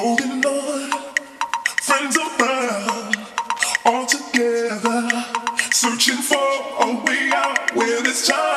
holding on, friends around, all together, searching for a way out where this time.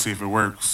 See if it works.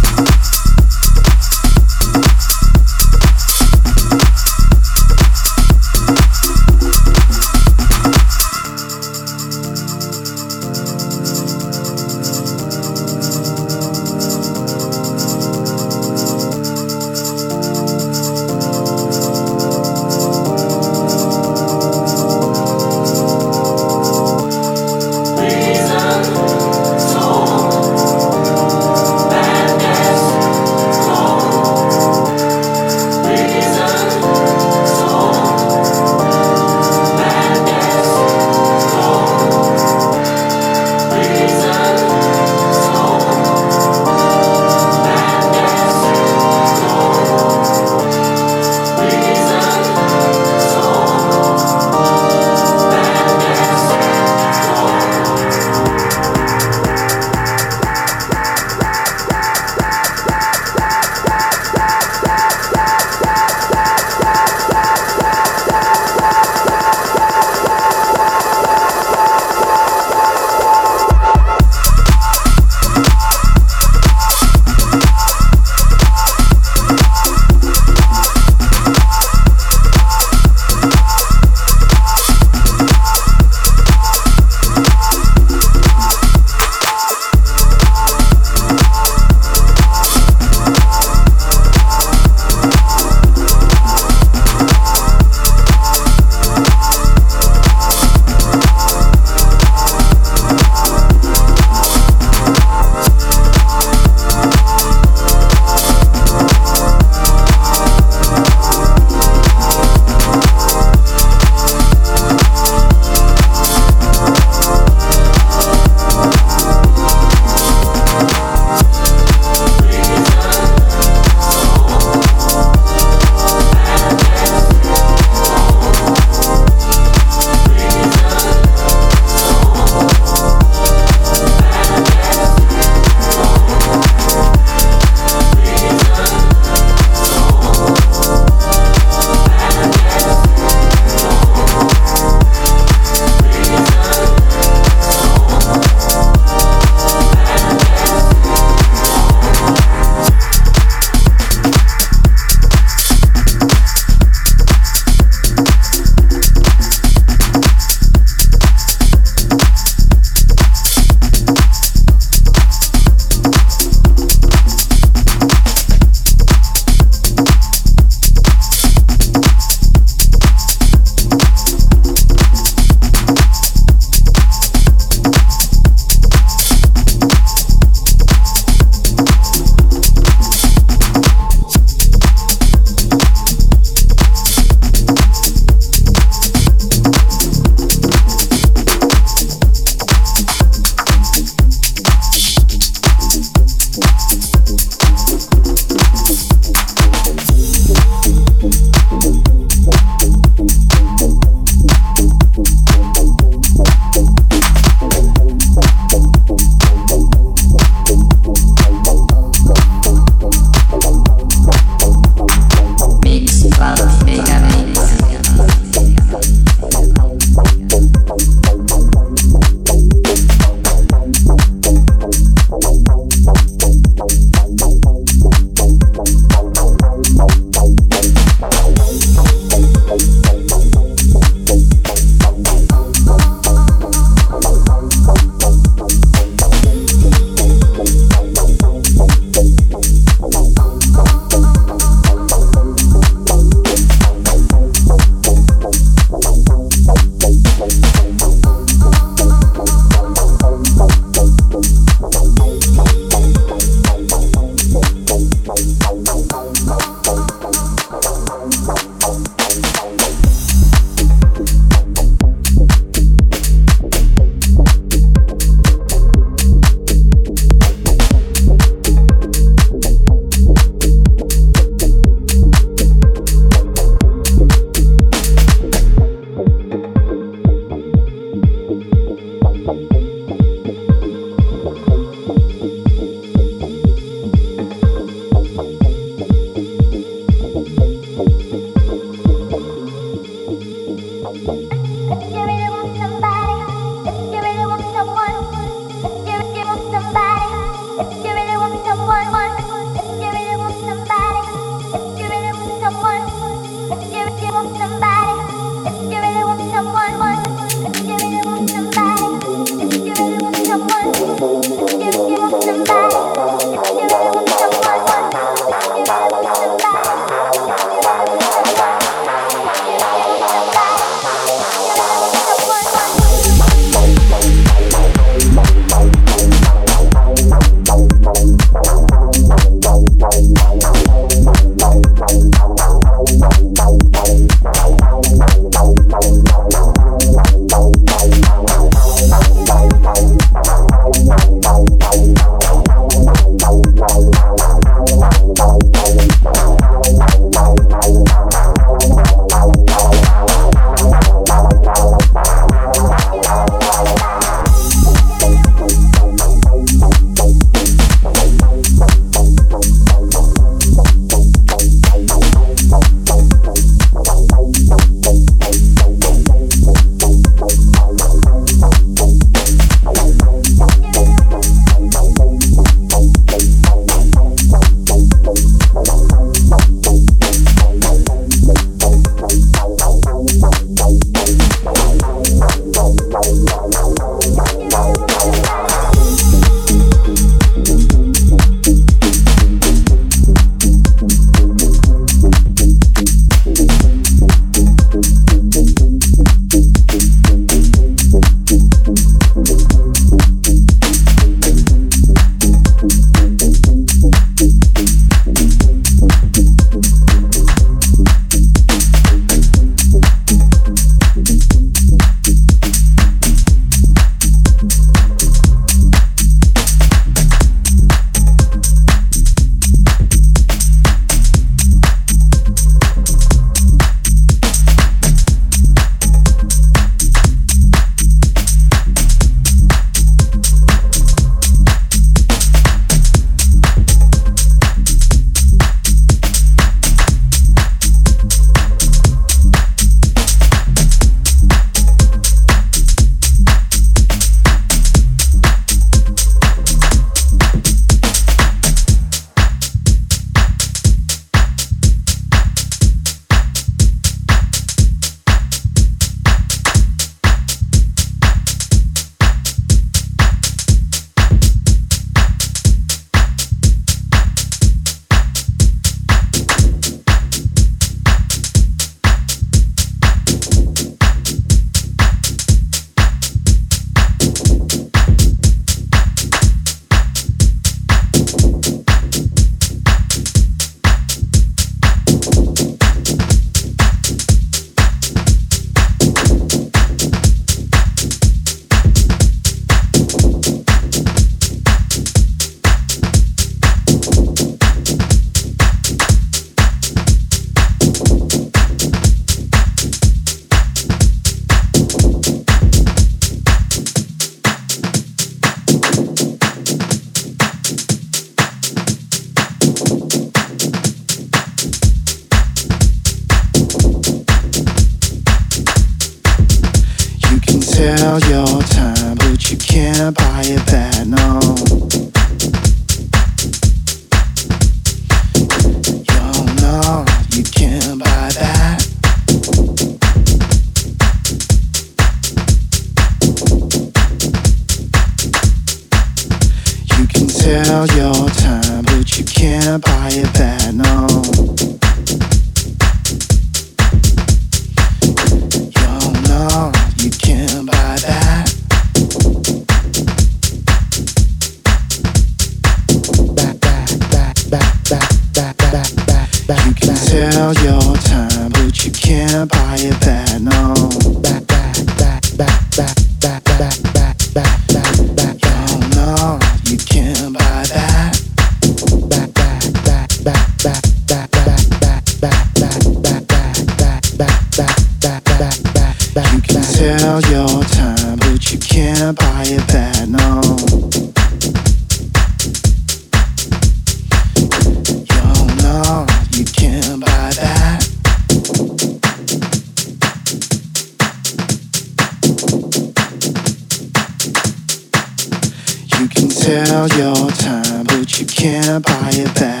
Sell your time, but you can't buy it back. Back,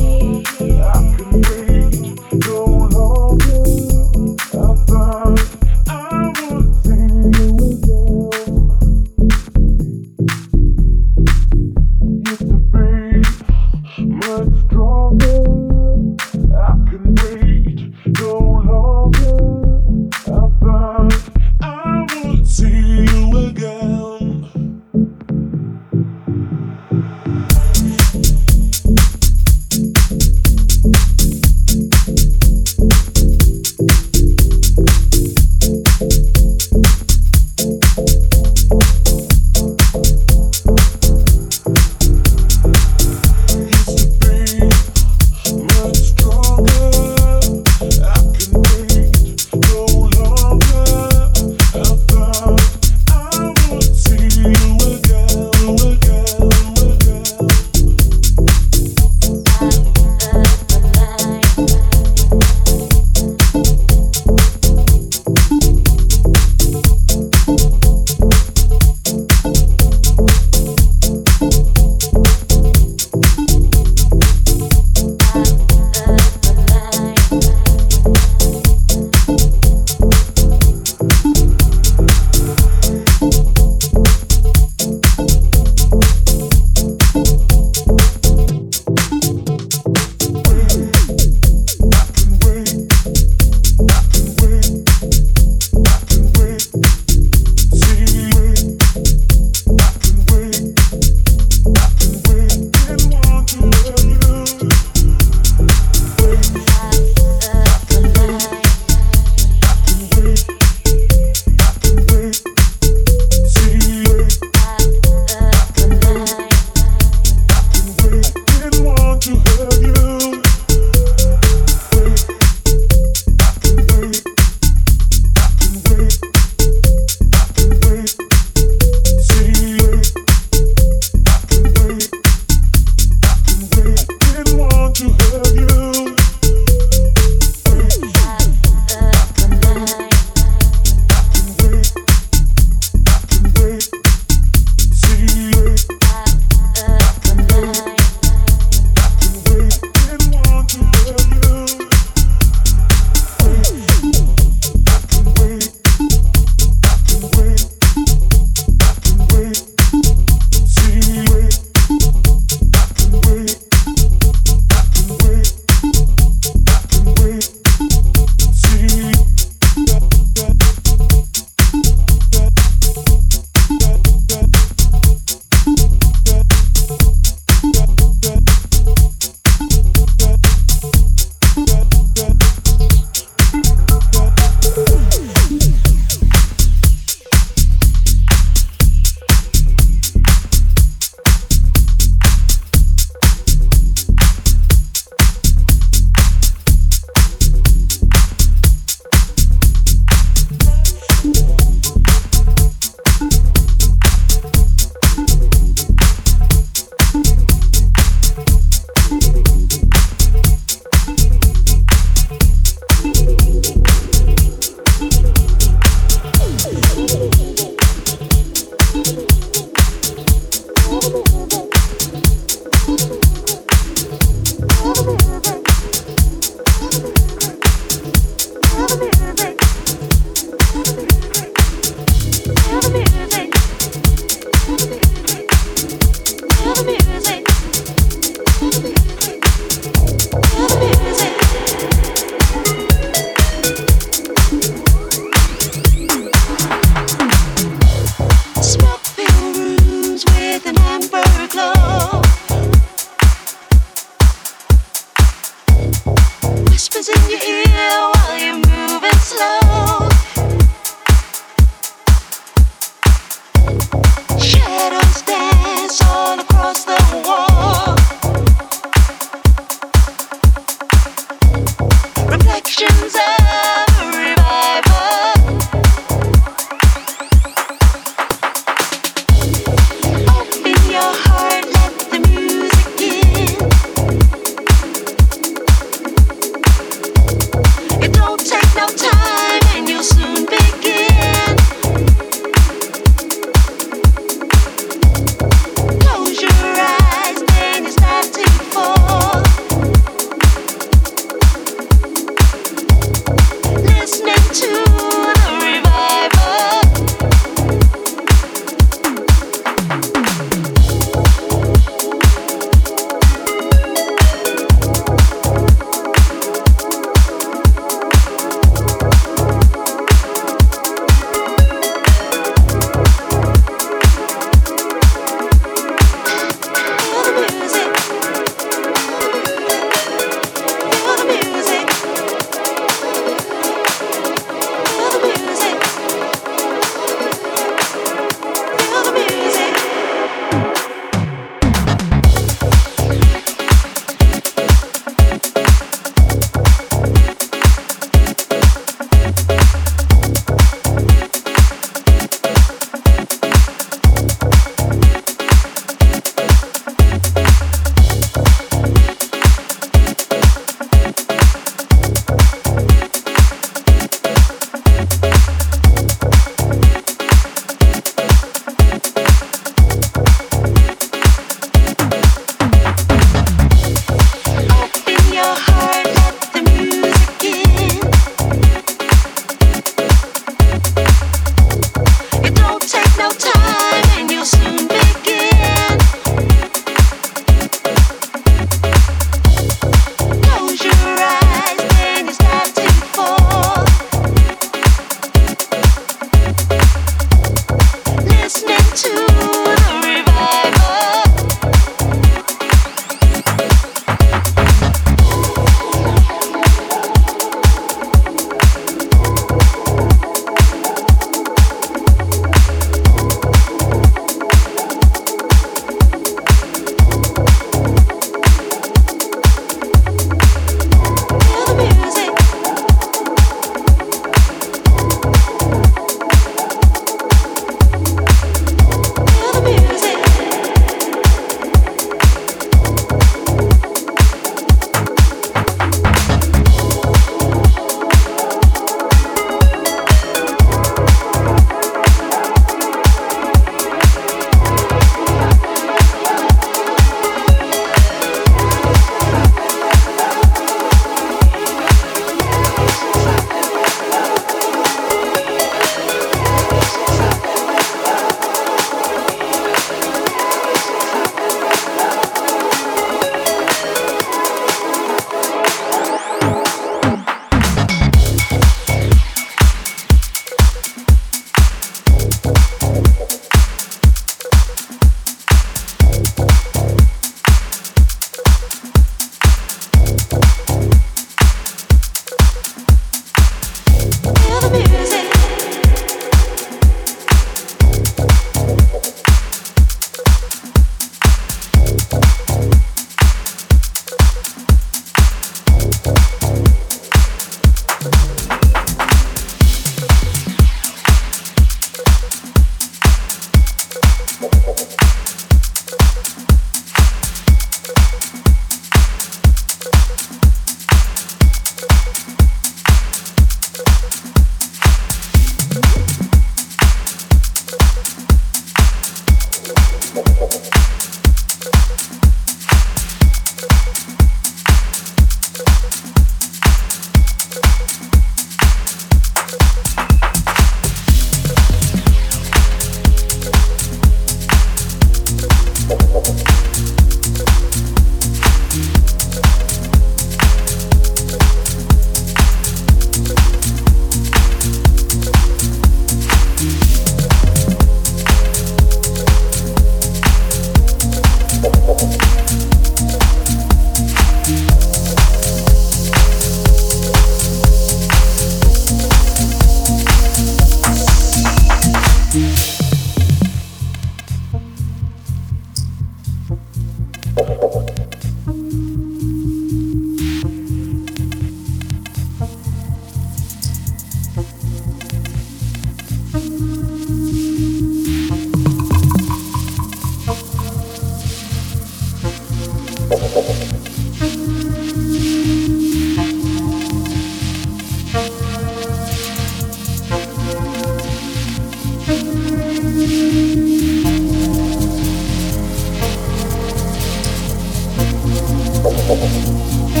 ほほ。